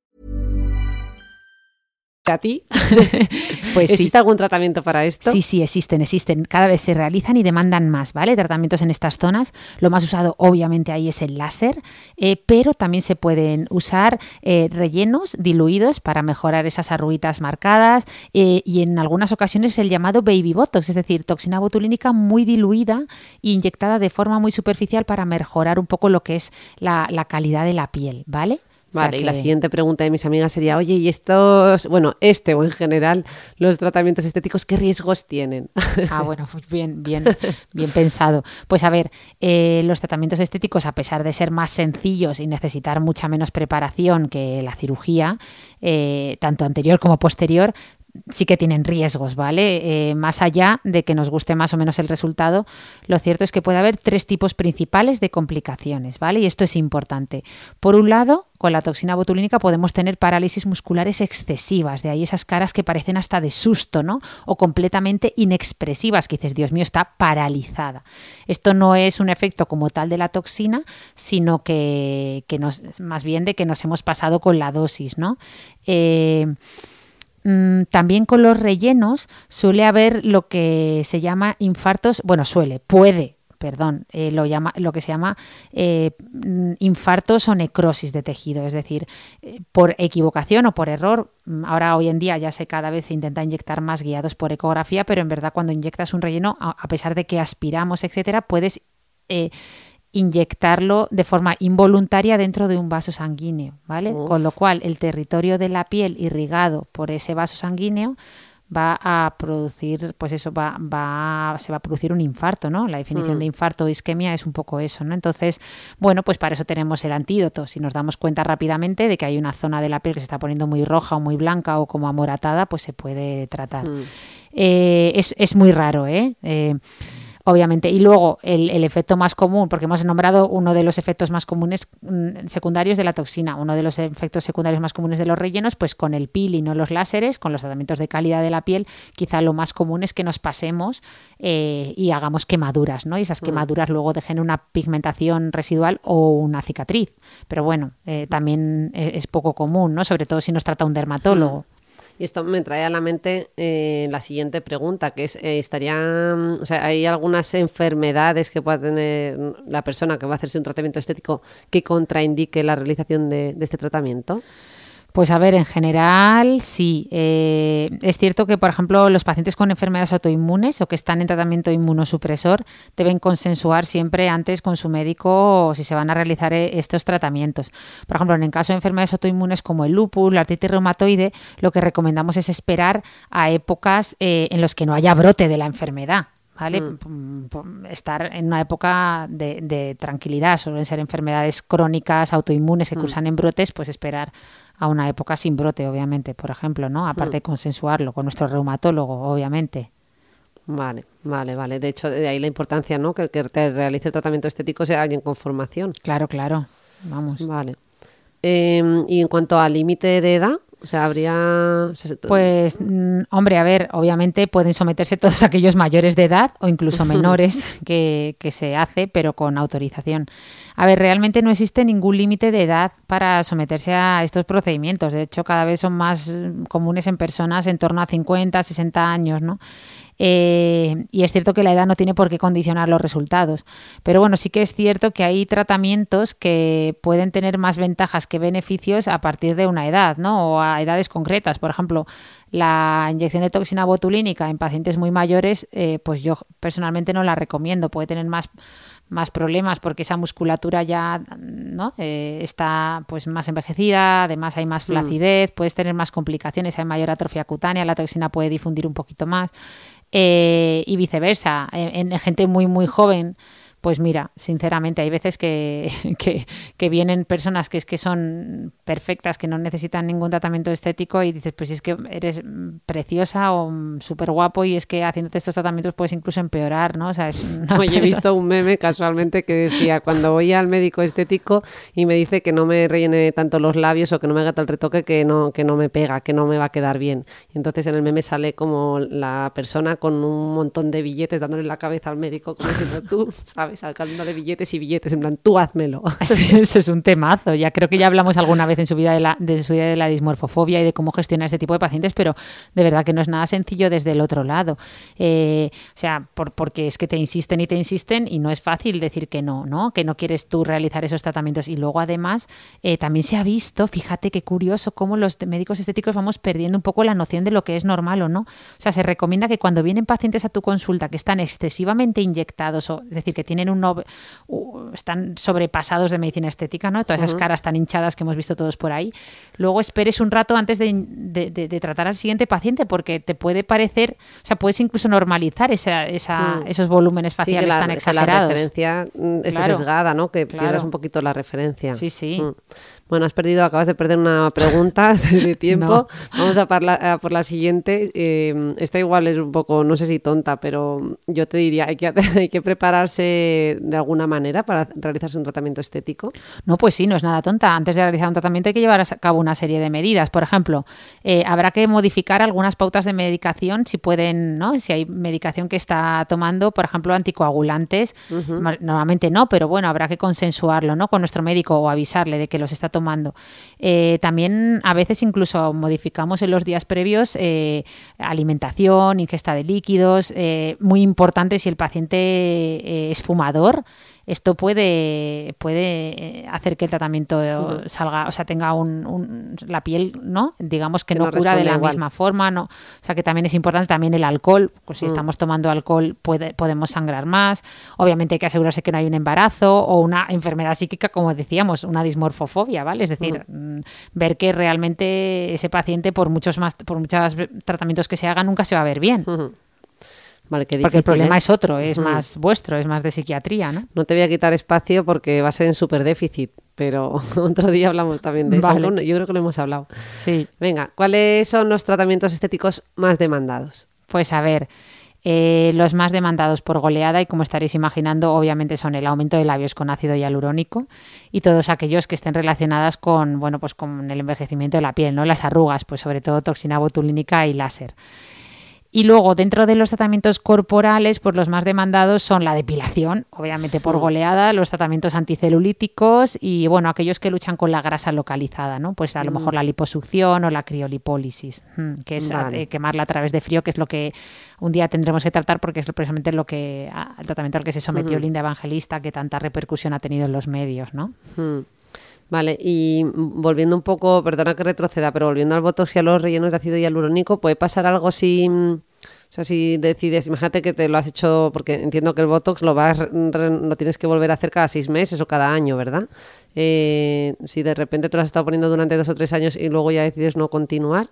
¿A ti? pues ¿Existe algún tratamiento para esto? Sí, sí, existen, existen. Cada vez se realizan y demandan más, ¿vale? Tratamientos en estas zonas. Lo más usado, obviamente, ahí es el láser, eh, pero también se pueden usar eh, rellenos diluidos para mejorar esas arruguitas marcadas eh, y en algunas ocasiones el llamado baby botox, es decir, toxina botulínica muy diluida e inyectada de forma muy superficial para mejorar un poco lo que es la, la calidad de la piel, ¿vale? Vale, y la siguiente pregunta de mis amigas sería, oye, ¿y estos, bueno, este o en general, los tratamientos estéticos, qué riesgos tienen? Ah, bueno, pues bien, bien, bien pensado. Pues a ver, eh, los tratamientos estéticos, a pesar de ser más sencillos y necesitar mucha menos preparación que la cirugía, eh, tanto anterior como posterior, sí que tienen riesgos, ¿vale? Eh, más allá de que nos guste más o menos el resultado, lo cierto es que puede haber tres tipos principales de complicaciones, ¿vale? Y esto es importante. Por un lado, con la toxina botulínica podemos tener parálisis musculares excesivas, de ahí esas caras que parecen hasta de susto, ¿no? O completamente inexpresivas, que dices, Dios mío, está paralizada. Esto no es un efecto como tal de la toxina, sino que, nos, más bien de que nos hemos pasado con la dosis, ¿no? Eh, también con los rellenos suele haber lo que se llama infartos, bueno, suele, puede, perdón, eh, lo, llama, lo que se llama eh, mm, infartos o necrosis de tejido, es decir, eh, por equivocación o por error. Mm, ahora hoy en día ya se cada vez se intenta inyectar más guiados por ecografía, pero en verdad cuando inyectas un relleno, a, pesar de que aspiramos, etcétera, puedes inyectarlo de forma involuntaria dentro de un vaso sanguíneo, ¿vale? Con lo cual el territorio de la piel irrigado por ese vaso sanguíneo va a producir, pues eso, va, va, se va a producir un infarto, ¿no? La definición de mm. infarto o isquemia es un poco eso, ¿no? Entonces, bueno, pues para eso tenemos el antídoto. Si nos damos cuenta rápidamente de que hay una zona de la piel que se está poniendo muy roja o muy blanca o como amoratada, pues se puede tratar. Mm. Eh, es, es, muy raro, ¿eh? eh obviamente. Y luego el, efecto más común, porque hemos nombrado uno de los efectos más comunes mm, secundarios de la toxina, uno de los efectos secundarios más comunes de los rellenos, pues con el pil y no los láseres, con los tratamientos de calidad de la piel, quizá lo más común es que nos pasemos eh, y hagamos quemaduras, ¿no? Y esas mm. quemaduras luego dejen una pigmentación residual o una cicatriz. Pero bueno, eh, también eh, es poco común, ¿no? Sobre todo si nos trata un dermatólogo. Mm. Y esto me trae a la mente eh, la siguiente pregunta, que es, eh, ¿estarían, o sea, hay algunas enfermedades que pueda tener la persona que va a hacerse un tratamiento estético que contraindique la realización de este tratamiento? Pues a ver, en general sí. Eh, es cierto que, por ejemplo, los pacientes con enfermedades autoinmunes o que están en tratamiento inmunosupresor deben consensuar siempre antes con su médico si se van a realizar eh, estos tratamientos. Por ejemplo, en el caso de enfermedades autoinmunes como el lupus, la artritis reumatoide, lo que recomendamos es esperar a épocas eh, en las que no haya brote de la enfermedad. ¿vale? Mm. Estar en una época de, tranquilidad, suelen ser enfermedades crónicas, autoinmunes que mm. cursan en brotes, pues esperar a una época sin brote, obviamente, por ejemplo, ¿no? Aparte de consensuarlo con nuestro reumatólogo, obviamente. Vale, vale, vale. De hecho, de ahí la importancia, ¿no? Que el que te realice el tratamiento estético sea alguien con formación. Claro, claro. Vamos. Vale. Em, y en cuanto al límite de edad, o sea, habría... Pues, mm, hombre, a ver, obviamente pueden someterse todos aquellos mayores de edad o incluso menores que, que se hace, pero con autorización. A ver, realmente no existe ningún límite de edad para someterse a estos procedimientos. De hecho, cada vez son más comunes en personas en torno a 50, 60 años, ¿no? Eh, y es cierto que la edad no tiene por qué condicionar los resultados. Pero bueno, sí que es cierto que hay tratamientos que pueden tener más ventajas que beneficios a partir de una edad, ¿no? O a edades concretas. Por ejemplo, la inyección de toxina botulínica en pacientes muy mayores, eh, pues yo personalmente no la recomiendo. Puede tener más más problemas porque esa musculatura ya ¿no? Eh, está pues más envejecida, además hay más mm. flacidez, puedes tener más complicaciones, hay mayor atrofia cutánea, la toxina puede difundir un poquito más. Eh, y viceversa. En, gente muy, muy joven pues mira, sinceramente, hay veces que, que, vienen personas que es que son perfectas, que no necesitan ningún tratamiento estético y dices, pues es que eres preciosa o súper guapo y es que haciéndote estos tratamientos puedes incluso empeorar, ¿no? O sea, es Oye, he visto un meme casualmente que decía, cuando voy al médico estético y me dice que no me rellene tanto los labios o que no me haga tal retoque que no, que no me pega, que no me va a quedar bien. Y entonces en el meme sale como la persona con un montón de billetes dándole la cabeza al médico como diciendo, tú sabes sacándole billetes y billetes, en plan, tú házmelo. eso es un temazo. Ya creo que ya hablamos alguna vez en su vida de la, de su vida de la dismorfofobia y de cómo gestionar este tipo de pacientes, pero de verdad que no es nada sencillo desde el otro lado. Eh, o sea, por, porque es que te insisten y te insisten y no es fácil decir que no, ¿no? Que no quieres tú realizar esos tratamientos. Y luego, además, eh, también se ha visto, fíjate qué curioso, cómo los médicos estéticos vamos perdiendo un poco la noción de lo que es normal o no. O sea, se recomienda que cuando vienen pacientes a tu consulta que están excesivamente inyectados, o es decir, que tienen tienen un están sobrepasados de medicina estética, ¿no? Todas esas caras tan hinchadas que hemos visto todos por ahí. Luego esperes un rato antes de, de- de- de tratar al siguiente paciente porque te puede parecer, o sea, puedes incluso normalizar esa, esa- Mm. esos volúmenes faciales la, tan que la exagerados. referencia mm, esté Claro. sesgada, ¿no? Que Claro. pierdas un poquito la referencia. Sí, sí. Mm. Bueno, has perdido, acabas de perder una pregunta de tiempo. No. Vamos a, parla- a por la siguiente. Eh, esta igual es un poco, no sé si tonta, pero yo te diría, hay que, hay que prepararse de alguna manera para realizarse un tratamiento estético. No, pues sí, no es nada tonta. Antes de realizar un tratamiento hay que llevar a cabo una serie de medidas. Por ejemplo, eh, habrá que modificar algunas pautas de medicación si pueden, ¿no? Si hay medicación que está tomando, por ejemplo, anticoagulantes. Ma- Normalmente no, pero bueno, habrá que consensuarlo, ¿no? Con nuestro médico o avisarle de que los está tomando. Eh, también a veces incluso modificamos en los días previos eh, alimentación, ingesta de líquidos. eh, muy importante si el paciente es fumador. Esto puede, puede eh, hacer que el tratamiento salga, o sea, tenga un, un- la piel, ¿no? Digamos que, Que no, no cura de la igual. misma forma, ¿no? O sea, que también es importante también el alcohol, pues Mm. si estamos tomando alcohol puede, podemos sangrar más. Obviamente hay que asegurarse que no hay un embarazo o una enfermedad psíquica, como decíamos, una dismorfofobia, ¿vale? Es decir, mm, ver que realmente ese paciente por muchos más por muchos tratamientos que se hagan nunca se va a ver bien. Ujú. Vale, qué Porque el problema ¿eh? es otro, es más vuestro, es más de psiquiatría, ¿no? No te voy a quitar espacio porque va a ser en super déficit, pero otro día hablamos también de eso. Vale. Yo creo que lo hemos hablado. Sí. Venga, ¿cuáles son los tratamientos estéticos más demandados? Pues a ver, eh, los más demandados por goleada y como estaréis imaginando, obviamente son el aumento de labios con ácido hialurónico y todos aquellos que estén relacionadas con, bueno, pues con el envejecimiento de la piel, ¿no? Las arrugas, pues sobre todo toxina botulínica y láser. Y luego, dentro de los tratamientos corporales, pues los más demandados son la depilación, obviamente por goleada, los tratamientos anticelulíticos y, bueno, aquellos que luchan con la grasa localizada, ¿no? Pues a lo mejor la liposucción o la criolipólisis, mm, que es a- Vale. eh, quemarla a través de frío, que es lo que un día tendremos que tratar porque es precisamente lo que a- el tratamiento al que se sometió Linda Evangelista, que tanta repercusión ha tenido en los medios, ¿no? Vale, y volviendo un poco, perdona que retroceda, pero volviendo al botox y a los rellenos de ácido hialurónico, ¿puede pasar algo si, o sea, si decides, imagínate que te lo has hecho, porque entiendo que el botox lo vas, lo tienes que volver a hacer cada seis meses o cada año, ¿verdad? Eh, si de repente te lo has estado poniendo durante dos o tres años y luego ya decides no continuar.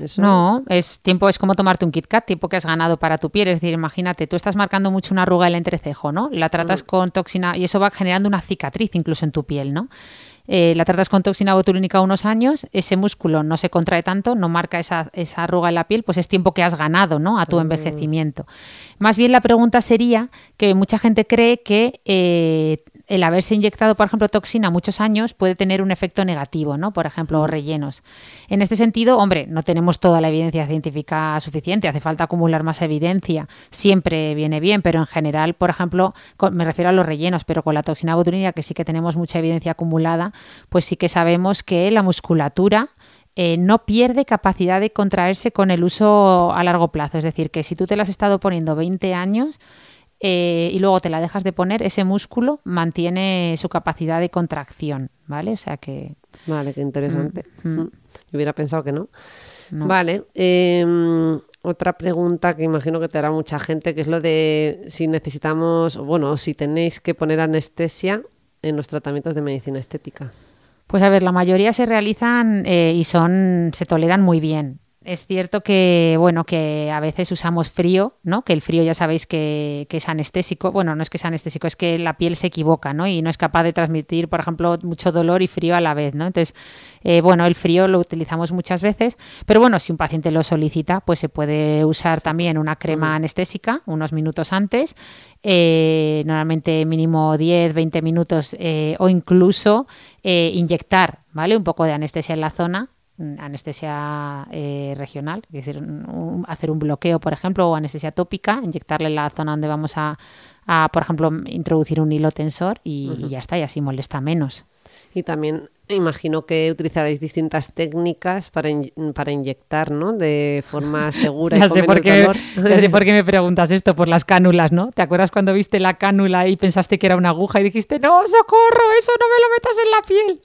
eso- No, es tiempo, es como tomarte un Kit Kat, tiempo que has ganado para tu piel. Es decir, imagínate, tú estás marcando mucho una arruga del entrecejo, ¿no? La tratas con toxina y eso va generando una cicatriz incluso en tu piel, ¿no? Eh, la tratas con toxina botulínica unos años, ese músculo no se contrae tanto, no marca esa, esa arruga en la piel, pues es tiempo que has ganado, ¿no? A tu envejecimiento. Más bien la pregunta sería que mucha gente cree que eh, el haberse inyectado, por ejemplo, toxina muchos años puede tener un efecto negativo, ¿no? Por ejemplo, o rellenos. En este sentido, hombre, no tenemos toda la evidencia científica suficiente, hace falta acumular más evidencia. Siempre viene bien, pero en general, por ejemplo, con- me refiero a los rellenos, pero con la toxina botulínica, que sí que tenemos mucha evidencia acumulada, pues sí que sabemos que la musculatura eh, no pierde capacidad de contraerse con el uso a largo plazo. Es decir, que si tú te la has estado poniendo 20 años, eh, y luego te la dejas de poner, ese músculo mantiene su capacidad de contracción, ¿vale? O sea que Vale, qué interesante. Mm, mm. Mm. Yo hubiera pensado que no. no. Vale. eh, otra pregunta que imagino que te hará mucha gente, que es lo de si necesitamos, bueno, si tenéis que poner anestesia en los tratamientos de medicina estética. Pues a ver, la mayoría se realizan eh, y son, se toleran muy bien. Es cierto que, bueno, que a veces usamos frío, ¿no? Que el frío ya sabéis que, que es anestésico. Bueno, no es que sea anestésico, es que la piel se equivoca, ¿no? Y no es capaz de transmitir, por ejemplo, mucho dolor y frío a la vez, ¿no? Entonces, eh, bueno, el frío lo utilizamos muchas veces, pero bueno, si un paciente lo solicita, pues se puede usar también una crema anestésica unos minutos antes, eh, normalmente mínimo 10, 20 minutos eh, o incluso eh, inyectar, ¿vale? Un poco de anestesia en la zona anestesia eh, regional, es decir, un- hacer un bloqueo, por ejemplo, o anestesia tópica, inyectarle en la zona donde vamos a, a, por ejemplo, introducir un hilo tensor y, y ya está, y así molesta menos. Y también imagino que utilizaréis distintas técnicas para, para inyectar, ¿no? De forma segura ya y sé por qué, Ya sé por qué me preguntas esto, por las cánulas, ¿no? ¿Te acuerdas cuando viste la cánula y pensaste que era una aguja y dijiste, no, socorro, eso no me lo metas en la piel?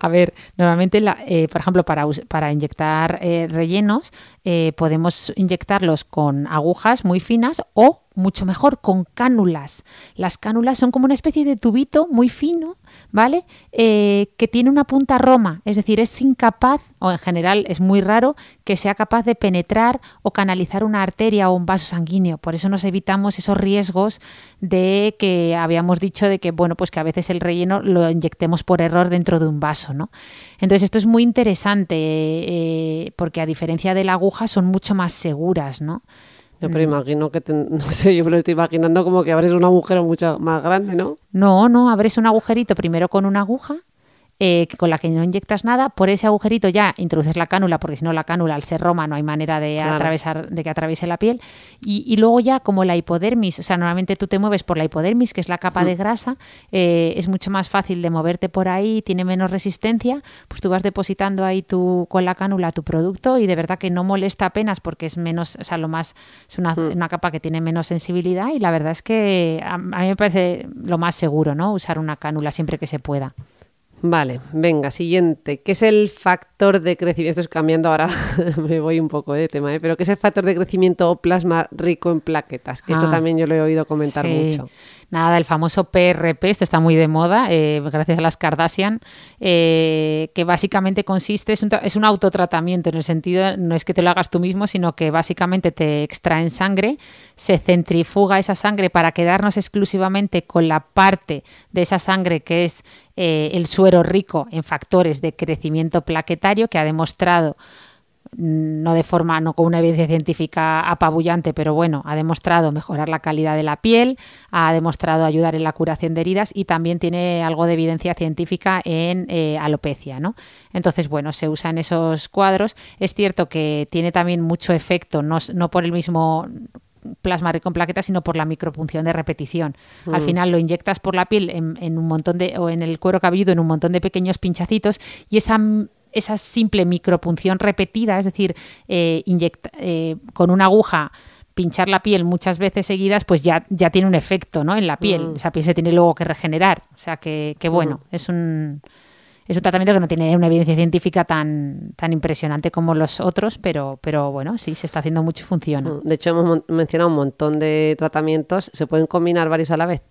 A ver, normalmente, la, eh, por ejemplo, para, para inyectar eh, rellenos, eh, podemos inyectarlos con agujas muy finas o mucho mejor con cánulas. Las cánulas son como una especie de tubito muy fino, ¿vale? Eh, que tiene una punta roma, es decir, es incapaz, o en general es muy raro, que sea capaz de penetrar o canalizar una arteria o un vaso sanguíneo. Por eso nos evitamos esos riesgos de que habíamos dicho de que, bueno, pues que a veces el relleno lo inyectemos por error dentro de un vaso, ¿no? Entonces esto es muy interesante eh, porque a diferencia de la aguja son mucho más seguras, ¿no? Yo pero mm. imagino que, no sé, yo me lo estoy imaginando como que abres un agujero mucho más grande, ¿no? No, no, abres un agujerito primero con una aguja eh, con la que no inyectas nada, por ese agujerito ya introduces la cánula, porque si no la cánula al ser roma no hay manera de atravesar, de que atraviese la piel, y, luego ya como la hipodermis, o sea, normalmente tú te mueves por la hipodermis, que es la capa de mm. grasa, eh, es mucho más fácil de moverte por ahí, tiene menos resistencia, pues tú vas depositando ahí tu, con la cánula tu producto y de verdad que no molesta apenas porque es menos, o sea, lo más, es una, mm. una capa que tiene menos sensibilidad y la verdad es que a, a mí me parece lo más seguro, ¿no? Usar una cánula siempre que se pueda. Vale, venga, siguiente. ¿Qué es el factor de crecimiento? Estoy cambiando ahora, me voy un poco de tema, ¿eh? pero ¿qué es el factor de crecimiento o plasma rico en plaquetas? Que esto ah, también yo lo he oído comentar mucho. Nada, el famoso PRP, esto está muy de moda, eh, gracias a las Kardashian, eh, que básicamente consiste, es un, es un, autotratamiento, en el sentido, no es que te lo hagas tú mismo, sino que básicamente te extraen sangre, se centrifuga esa sangre para quedarnos exclusivamente con la parte de esa sangre que es eh, el suero rico en factores de crecimiento plaquetario, que ha demostrado no de forma, no con una evidencia científica apabullante, pero bueno, ha demostrado mejorar la calidad de la piel, ha demostrado ayudar en la curación de heridas y también tiene algo de evidencia científica en eh, alopecia, ¿no? Entonces, bueno, se usa en esos cuadros. Es cierto que tiene también mucho efecto, no, por el mismo plasma rico en plaquetas, sino por la micropunción de repetición. Al mm. final lo inyectas por la piel en, en, un montón de, o en el cuero cabelludo en un montón de pequeños pinchacitos y esa esa simple micropunción repetida, es decir, eh, eh, con una aguja pinchar la piel muchas veces seguidas, pues ya, ya tiene un efecto ¿no? en la piel. Mm. Esa piel se tiene luego que regenerar. O sea que, bueno, mm. es un es un tratamiento que no tiene una evidencia científica tan, tan impresionante como los otros, pero, pero bueno, sí, se está haciendo mucho y funciona. Mm. De hecho, hemos mencionado un montón de tratamientos. ¿Se pueden combinar varios a la vez?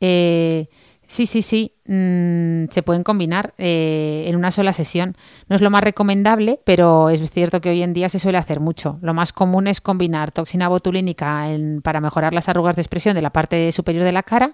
Eh, Sí, sí, sí, mm, se pueden combinar eh, en una sola sesión. No es lo más recomendable, pero es cierto que hoy en día se suele hacer mucho. Lo más común es combinar toxina botulínica para mejorar las arrugas de expresión de la parte superior de la cara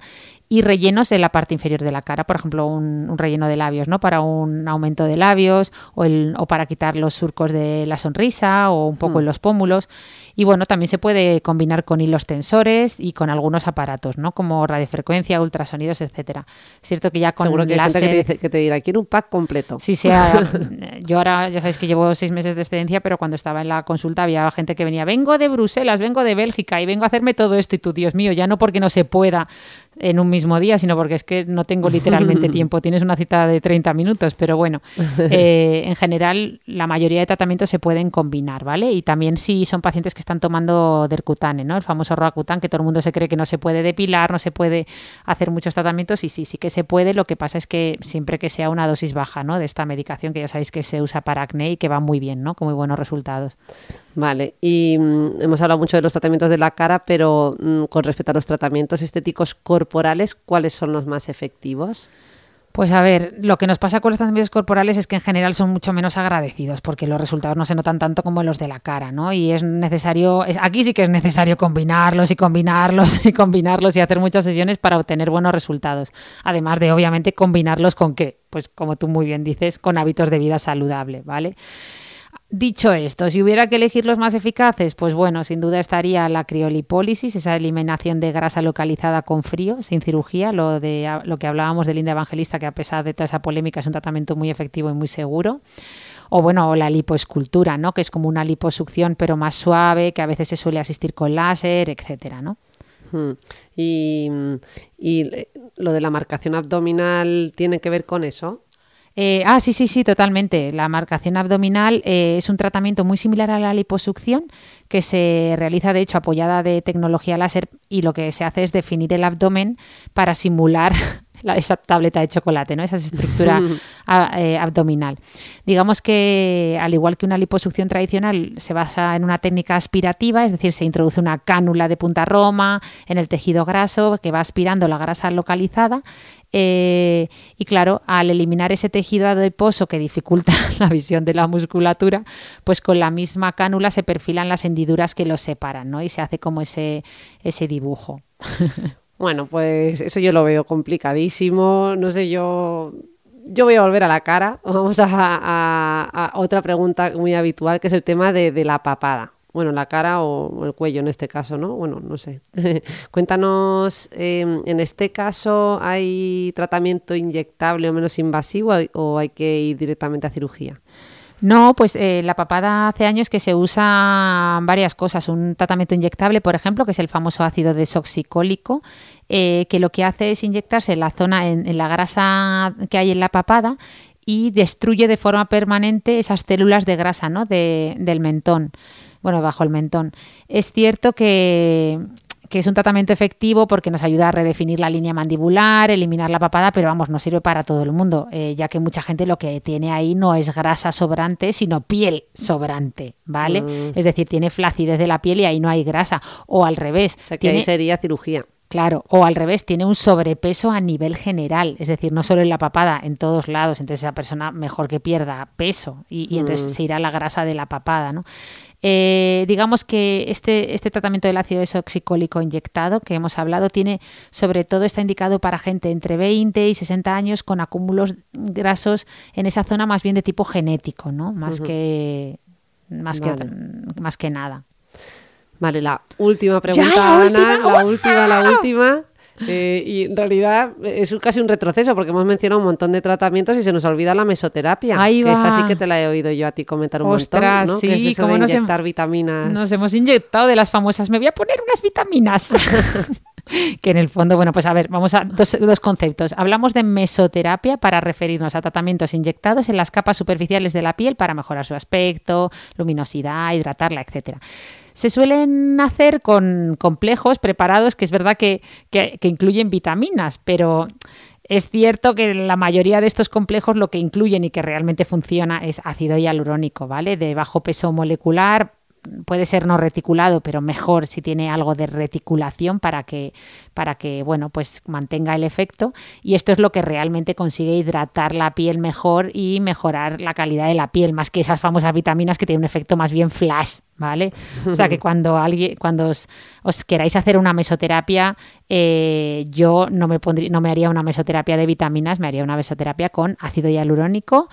y rellenos de la parte inferior de la cara, por ejemplo, un, relleno de labios, ¿no? Para un aumento de labios o, el, o para quitar los surcos de la sonrisa o un poco en mm. los pómulos. Y bueno, también se puede combinar con hilos tensores y con algunos aparatos, ¿no? Como radiofrecuencia, ultrasonidos, etcétera. Es cierto que ya con Seguro que hay gente que te, dice, que te dirá, quiero un pack completo. Sí, sea. yo ahora ya sabéis que llevo seis meses de excedencia, pero cuando estaba en la consulta había gente que venía, vengo de Bruselas, vengo de Bélgica y vengo a hacerme todo esto y tú, Dios mío, ya no porque no se pueda en un mismo día, sino porque es que no tengo literalmente tiempo. Tienes una cita de 30 minutos, pero bueno, eh, en general la mayoría de tratamientos se pueden combinar, ¿vale? Y también si son pacientes que están tomando Dercutane, ¿no? El famoso Roacutan, que todo el mundo se cree que no se puede depilar, no se puede hacer muchos tratamientos y sí, sí que se puede. Lo que pasa es que siempre que sea una dosis baja, ¿no? De esta medicación que ya sabéis que se usa para acné y que va muy bien, ¿no? Con muy buenos resultados. Vale, y mm, hemos hablado mucho de los tratamientos de la cara, pero mm, con respecto a los tratamientos estéticos corporales, ¿cuáles son los más efectivos? Pues a ver, lo que nos pasa con los tratamientos corporales es que en general son mucho menos agradecidos porque los resultados no se notan tanto como los de la cara, ¿no? Y es necesario, aquí sí que es necesario combinarlos y combinarlos y combinarlos y hacer muchas sesiones para obtener buenos resultados. Además de, obviamente, combinarlos con qué? Pues como tú muy bien dices, con hábitos de vida saludable, ¿vale? Dicho esto, si hubiera que elegir los más eficaces, pues bueno, sin duda estaría la criolipólisis, esa eliminación de grasa localizada con frío, sin cirugía, lo de lo que hablábamos de Linda Evangelista, que a pesar de toda esa polémica es un tratamiento muy efectivo y muy seguro. O bueno, la lipoescultura, ¿no? Que es como una liposucción pero más suave, que a veces se suele asistir con láser, etcétera, ¿no? Y, y lo de la marcación abdominal tiene que ver con eso. Eh, ah, sí, sí, sí, totalmente. La marcación abdominal eh, es un tratamiento muy similar a la liposucción que se realiza, de hecho, apoyada de tecnología láser y lo que se hace es definir el abdomen para simular esa tableta de chocolate, ¿no? esa estructura eh, abdominal. Digamos que, al igual que una liposucción tradicional, se basa en una técnica aspirativa, es decir, se introduce una cánula de punta roma en el tejido graso que va aspirando la grasa localizada. Eh, y claro, al eliminar ese tejido adiposo que dificulta la visión de la musculatura, pues con la misma cánula se perfilan las hendiduras que los separan, ¿no? Y se hace como ese, ese dibujo. Bueno, pues eso yo lo veo complicadísimo. No sé, yo. Yo voy a volver a la cara. Vamos a, otra pregunta muy habitual, que es el tema de, la papada. Bueno, la cara o el cuello en este caso, ¿no? Bueno, no sé. Cuéntanos, em, en este caso, ¿hay tratamiento inyectable o menos invasivo o hay que ir directamente a cirugía? No, pues eh, la papada hace años que se usa varias cosas. Un tratamiento inyectable, por ejemplo, que es el famoso ácido desoxicólico, eh, que lo que hace es inyectarse en la zona, en, la grasa que hay en la papada y destruye de forma permanente esas células de grasa ¿no? del mentón, bueno, bajo el mentón. Es cierto que que es un tratamiento efectivo porque nos ayuda a redefinir la línea mandibular, eliminar la papada, pero vamos, no sirve para todo el mundo, eh, ya que mucha gente lo que tiene ahí no es grasa sobrante, sino piel sobrante, ¿vale? Mm. Es decir, tiene flacidez de la piel y ahí no hay grasa. O al revés. O sea, que ahí sería cirugía. Claro, o al revés, tiene un sobrepeso a nivel general, es decir, no solo en la papada, en todos lados, entonces esa persona mejor que pierda peso y, entonces mm. se irá la grasa de la papada, ¿no? Eh, digamos que este, este tratamiento del ácido desoxicólico inyectado que hemos hablado tiene, sobre todo, está indicado para gente entre 20 y 60 años con acúmulos grasos en esa zona más bien de tipo genético, ¿no? Más que más que más que nada. Vale, la última pregunta, Ana, la última, la última. Eh, y en realidad es casi un retroceso porque hemos mencionado un montón de tratamientos y se nos olvida la mesoterapia. Ahí que esta sí que te la he oído yo a ti comentar un montón, ¿no? Sí, que es eso de inyectar vitaminas. Nos hemos inyectado de las famosas, me voy a poner unas vitaminas. que en el fondo, bueno, pues a ver, vamos a dos, dos, conceptos. Hablamos de mesoterapia para referirnos a tratamientos inyectados en las capas superficiales de la piel para mejorar su aspecto, luminosidad, hidratarla, etcétera se suelen hacer con complejos preparados que es verdad que, incluyen vitaminas, pero es cierto que la mayoría de estos complejos lo que incluyen y que realmente funciona es ácido hialurónico, ¿vale? De bajo peso molecular, puede ser no reticulado, pero mejor si tiene algo de reticulación para que, para que bueno, pues mantenga el efecto. Y esto es lo que realmente consigue hidratar la piel mejor y mejorar la calidad de la piel, más que esas famosas vitaminas que tienen un efecto más bien flash, ¿vale? O sea que cuando alguien, cuando os, queráis hacer una mesoterapia, eh, yo no me pondría, no me haría una mesoterapia de vitaminas, me haría una mesoterapia con ácido hialurónico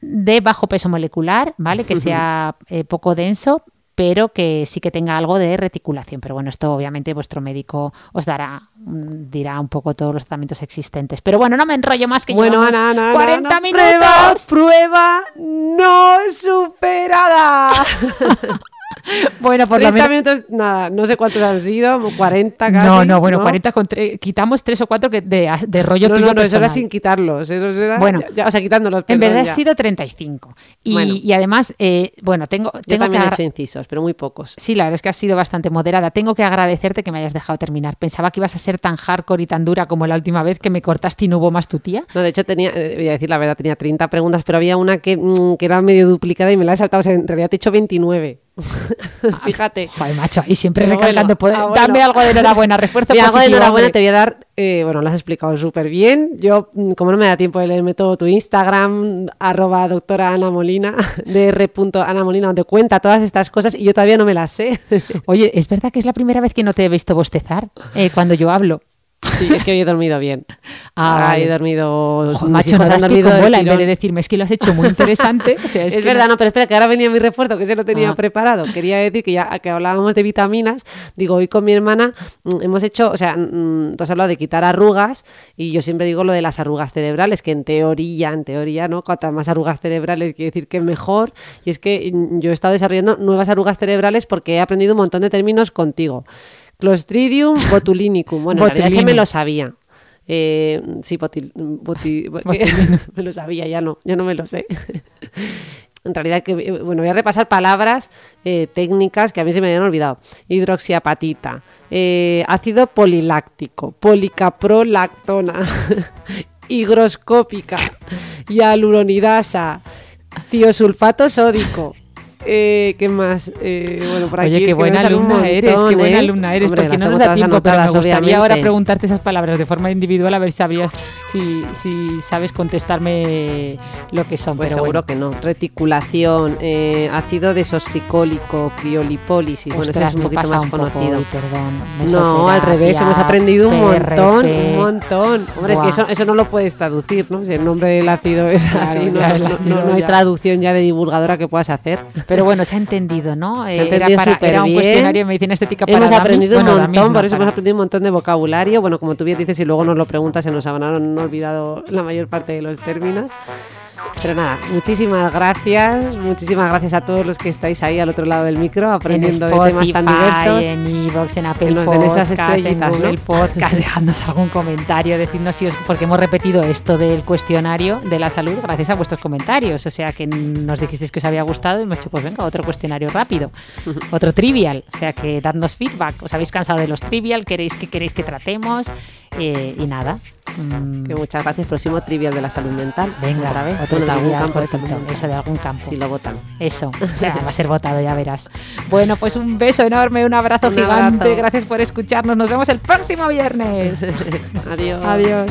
de bajo peso molecular, ¿vale? Que sea eh, poco denso, pero que sí que tenga algo de reticulación. Pero bueno, esto obviamente vuestro médico os dará, mm, dirá un poco todos los tratamientos existentes. Pero bueno, no me enrollo más que bueno, Ana, Ana, 40 minutos. Prueba, prueba no superada. bueno, por lo menos. nada, no sé cuántos han sido, 40 casi. No, no, bueno, 40 con quitamos 3 o 4 que de, de rollo no. No, no, eso era sin quitarlos. Eso era, bueno, ya, o sea, quitándolos. En verdad ha sido 35. Y, y además, eh, bueno, tengo. tengo Yo también he hecho incisos, pero muy pocos. Sí, la verdad es que has sido bastante moderada. Tengo que agradecerte que me hayas dejado terminar. Pensaba que ibas a ser tan hardcore y tan dura como la última vez que me cortaste y no hubo más tu tía. No, de hecho, tenía, eh, voy a decir la verdad, tenía 30 preguntas, pero había una que, mm, que era medio duplicada y me la he saltado. O sea, en realidad te he hecho 29. Fíjate. Joder, macho, y siempre recalcando, ah, dame algo de enhorabuena, refuerzo algo de enhorabuena te voy a dar, eh, bueno, lo has explicado súper bien. Yo, mm, como no me da tiempo de leerme todo tu Instagram, arroba doctora Ana Molina, dr. Molina, donde cuenta todas estas cosas y yo todavía no me las sé. Oye, ¿es verdad que es la primera vez que no te he visto bostezar eh, cuando yo hablo? Sí, es que hoy he dormido bien. Ah, he dormido. Joder, macho, no has dormido bola en vez de decirme es que lo has hecho muy interesante. es, verdad, no... pero espera, que ahora venía mi refuerzo, que se lo tenía ah. preparado. Quería decir que ya que hablábamos de vitaminas, digo, hoy con mi hermana mm, hemos hecho, o sea, mm, tú has hablado de quitar arrugas y yo siempre digo lo de las arrugas cerebrales, que en teoría, en teoría, ¿no? Cuantas más arrugas cerebrales quiere decir que mejor. Y es que mm, yo he estado desarrollando nuevas arrugas cerebrales porque he aprendido un montón de términos contigo. Clostridium botulinicum. Bueno, en realidad me lo sabía. Eh, sí, botil, boti- me lo sabía, ya no, ya no me lo sé. En realidad, que, eh, bueno, voy a repasar palabras eh, técnicas que a mí se me habían olvidado. Hidroxiapatita, eh, ácido poliláctico, policaprolactona, higroscópica, hialuronidasa, tiosulfato sódico. Eh, ¿Qué más? Eh, bueno, por aquí Oye, es qué buena alumna eres, qué montón, buena ¿eh? alumna eres, Hombre, porque no nos da tiempo, pero me gustaría ahora obviamente. preguntarte esas palabras de forma individual, a ver si sabrías, si, si sabes contestarme lo que son. Pues pero seguro bueno. que no. Reticulación, eh, ácido desoxicólico, criolipólisis. Bueno, ese es un poquito más un poco conocido. hoy, perdón. No, al revés, hemos aprendido un montón, PRP. un montón. Hombre, es Buah. que eso, eso no lo puedes traducir, ¿no? Si el nombre del ácido es Claro, así, no, ácido no- no hay traducción ya de divulgadora que puedas hacer. Pero bueno, se ha entendido, ¿no? Se ha Eh, entendido era, para, era un cuestionario de medicina estética para Hemos aprendido un montón, por eso para- hemos aprendido un montón de vocabulario. Bueno, como tú bien dices, si luego nos lo preguntas, se nos habrán olvidado la mayor parte de los términos. Pero nada, muchísimas gracias, muchísimas gracias a todos los que estáis ahí al otro lado del micro en aprendiendo de temas tan Spotify, diversos. en Evox, en Apple esas en estrellitas, Google ¿no? Podcast, dejadnos algún comentario, decidnos si os, porque hemos repetido esto del cuestionario de la salud gracias a vuestros comentarios, o sea que nos dijisteis que os había gustado y hemos dicho, pues venga, otro cuestionario rápido, otro trivial, o sea que dadnos feedback, os habéis cansado de los trivial, queréis que queréis que tratemos Eh, y nada. mm, Que muchas gracias. Próximo trivial de la salud mental. venga, otra vez. otro Bueno, de algún campo de salud eso de algún campo. Si lo votan. Eso, o sea, va a ser votado, ya verás. Bueno, pues un beso enorme, un abrazo Un gigante. abrazo. Gracias por escucharnos. Nos vemos el próximo viernes. Adiós. Adiós.